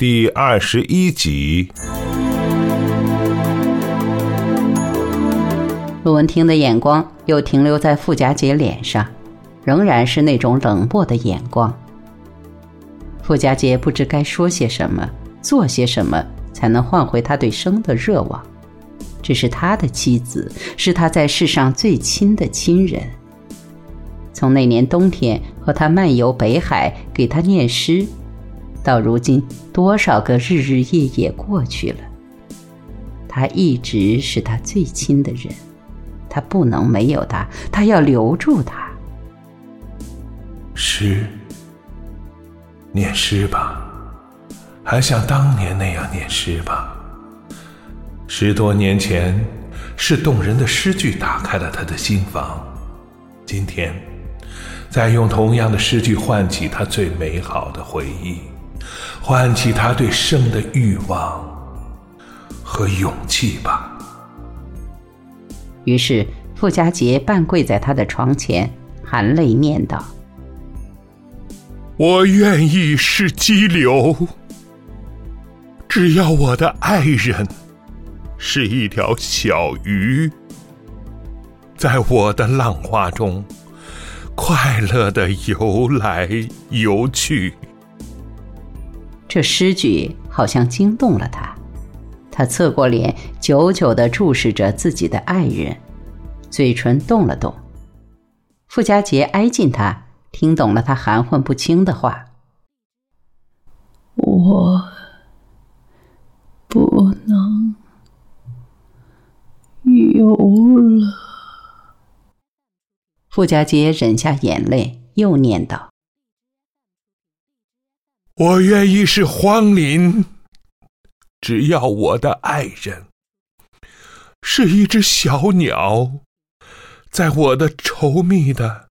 第二十一集。陆文婷的眼光又停留在傅家杰脸上，仍然是那种冷漠的眼光。傅家杰不知该说些什么，做些什么，才能换回他对生的热望。这是他的妻子，是他在世上最亲的亲人。从那年冬天和他漫游北海，给他念诗，到如今多少个日日夜夜过去了，他一直是他最亲的人，他不能没有他，他要留住他。诗，念诗吧，还像当年那样念诗吧。十多年前，是动人的诗句打开了他的心房。今天，再用同样的诗句唤起他最美好的回忆，唤起他对生的欲望和勇气吧。于是，傅家杰半跪在他的床前，含泪念道：“我愿意是激流，只要我的爱人。”是一条小鱼，在我的浪花中快乐的游来游去。这诗句好像惊动了他，他侧过脸，久久地注视着自己的爱人，嘴唇动了动。傅家杰挨近他，听懂了他含混不清的话：“我不能。”游了，傅家杰忍下眼泪，又念道：“我愿意是荒林，只要我的爱人是一只小鸟，在我的稠密的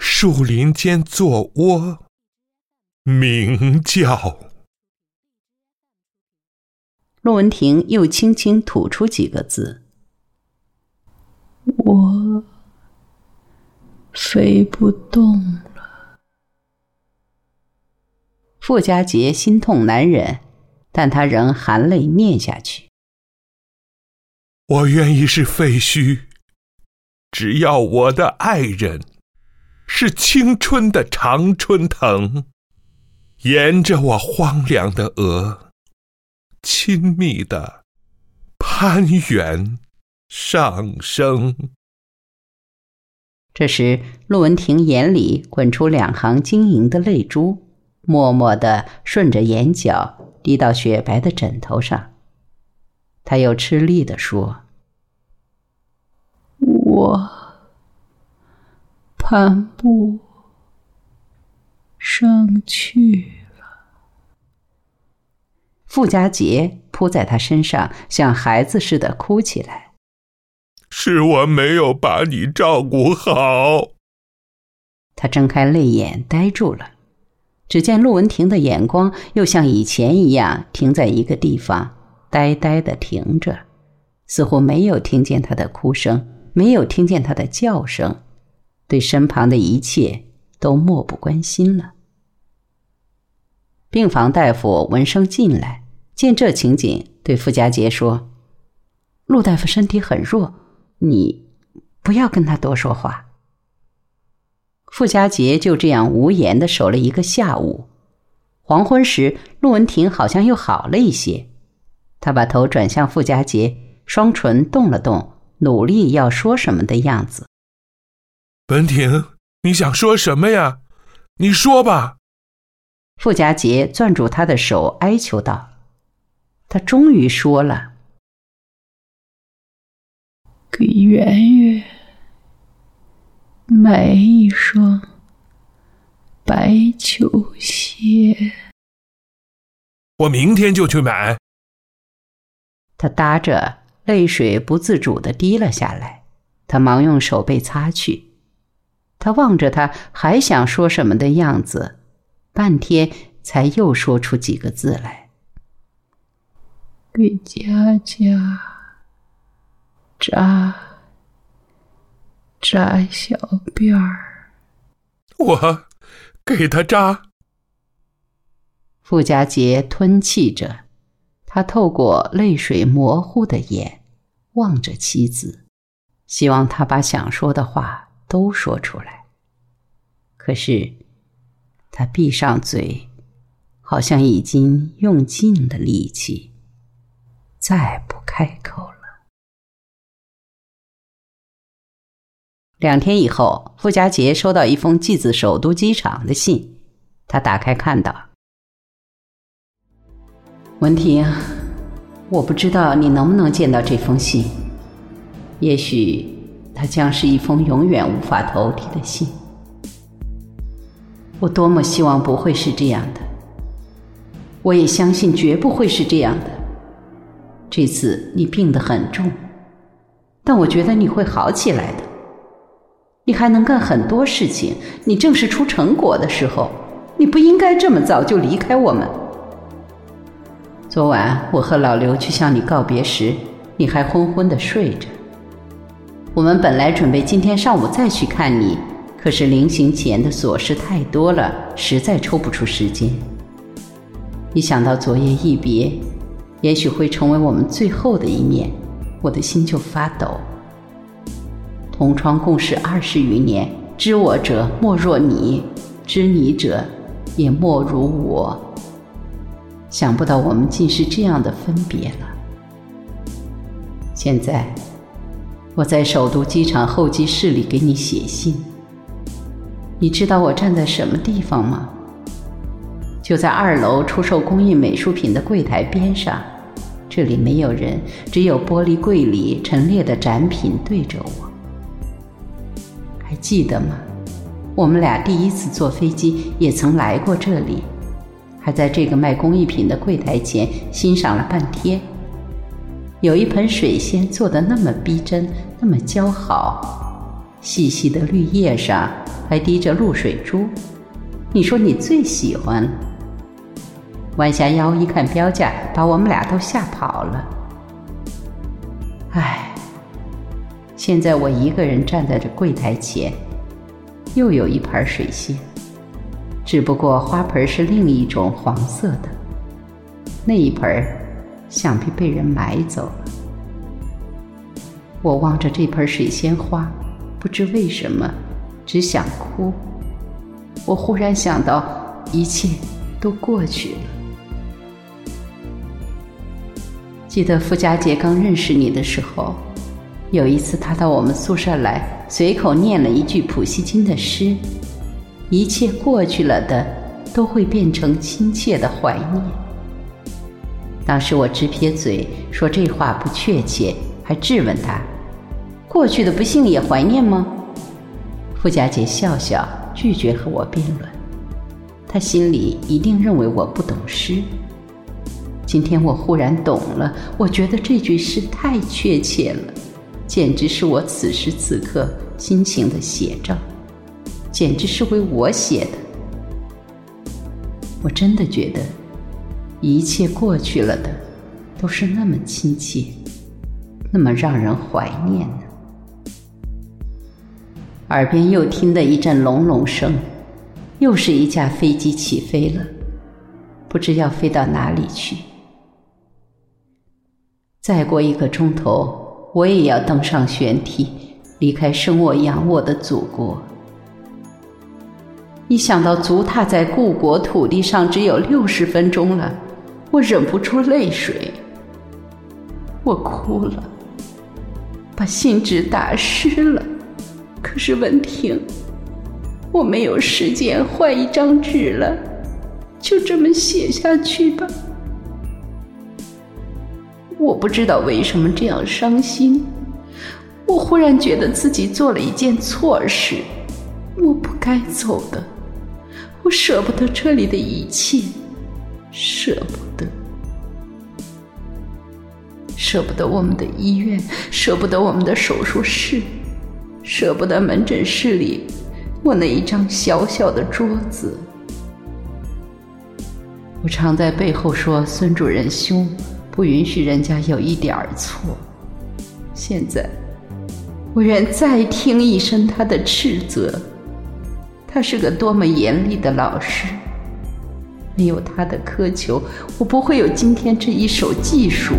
树林间做窝，鸣叫。”陆文婷又轻轻吐出几个字。我飞不动了。傅家杰心痛难忍，但他仍含泪念下去：“我愿意是废墟，只要我的爱人是青春的常春藤，沿着我荒凉的额，亲密的攀援。”上升。这时，陆文婷眼里滚出两行晶莹的泪珠，默默的顺着眼角滴到雪白的枕头上。他又吃力的说：“我攀不上去了。”傅家杰扑在他身上，像孩子似的哭起来。是我没有把你照顾好。他睁开泪眼，呆住了。只见陆文婷的眼光又像以前一样停在一个地方，呆呆的停着，似乎没有听见他的哭声，没有听见他的叫声，对身旁的一切都漠不关心了。病房大夫闻声进来，见这情景，对傅家杰说：“陆大夫身体很弱。”你不要跟他多说话。傅家杰就这样无言的守了一个下午。黄昏时，陆文婷好像又好了一些，她把头转向傅家杰，双唇动了动，努力要说什么的样子。文婷，你想说什么呀？你说吧。傅家杰攥住她的手，哀求道：“他终于说了。”给圆圆买一双白球鞋。我明天就去买。他搭着，泪水不自主的滴了下来。他忙用手背擦去。他望着他，还想说什么的样子，半天才又说出几个字来：“给佳佳。”扎扎小辫儿，我给他扎。傅家杰吞气着，他透过泪水模糊的眼望着妻子，希望他把想说的话都说出来。可是，他闭上嘴，好像已经用尽了力气，再不开口了。两天以后，傅家杰收到一封寄自首都机场的信，他打开看到：“文婷，我不知道你能不能见到这封信，也许它将是一封永远无法投递的信。我多么希望不会是这样的，我也相信绝不会是这样的。这次你病得很重，但我觉得你会好起来的。”你还能干很多事情，你正是出成果的时候，你不应该这么早就离开我们。昨晚我和老刘去向你告别时，你还昏昏的睡着。我们本来准备今天上午再去看你，可是临行前的琐事太多了，实在抽不出时间。一想到昨夜一别，也许会成为我们最后的一面，我的心就发抖。同窗共事二十余年，知我者莫若你，知你者也莫如我。想不到我们竟是这样的分别了。现在我在首都机场候机室里给你写信，你知道我站在什么地方吗？就在二楼出售工艺美术品的柜台边上，这里没有人，只有玻璃柜里陈列的展品对着我。还记得吗？我们俩第一次坐飞机也曾来过这里，还在这个卖工艺品的柜台前欣赏了半天。有一盆水仙做的那么逼真，那么姣好，细细的绿叶上还滴着露水珠。你说你最喜欢。弯下腰一看标价，把我们俩都吓跑了。唉。现在我一个人站在这柜台前，又有一盆水仙，只不过花盆是另一种黄色的，那一盆想必被人买走了。我望着这盆水仙花，不知为什么，只想哭。我忽然想到，一切都过去了。记得傅家杰刚认识你的时候。有一次，他到我们宿舍来，随口念了一句普希金的诗：“一切过去了的，都会变成亲切的怀念。”当时我直撇嘴，说这话不确切，还质问他：“过去的不幸也怀念吗？”傅家杰笑笑，拒绝和我辩论。他心里一定认为我不懂诗。今天我忽然懂了，我觉得这句诗太确切了。简直是我此时此刻心情的写照，简直是为我写的。我真的觉得，一切过去了的，都是那么亲切，那么让人怀念呢。耳边又听得一阵隆隆声，又是一架飞机起飞了，不知要飞到哪里去。再过一个钟头。我也要登上舷梯，离开生我养我的祖国。一想到足踏在故国土地上只有六十分钟了，我忍不住泪水。我哭了，把信纸打湿了。可是文婷，我没有时间换一张纸了，就这么写下去吧。我不知道为什么这样伤心，我忽然觉得自己做了一件错事，我不该走的，我舍不得这里的一切，舍不得，舍不得我们的医院，舍不得我们的手术室，舍不得门诊室里我那一张小小的桌子。我常在背后说孙主任凶。不允许人家有一点儿错。现在，我愿再听一声他的斥责。他是个多么严厉的老师，没有他的苛求，我不会有今天这一手技术。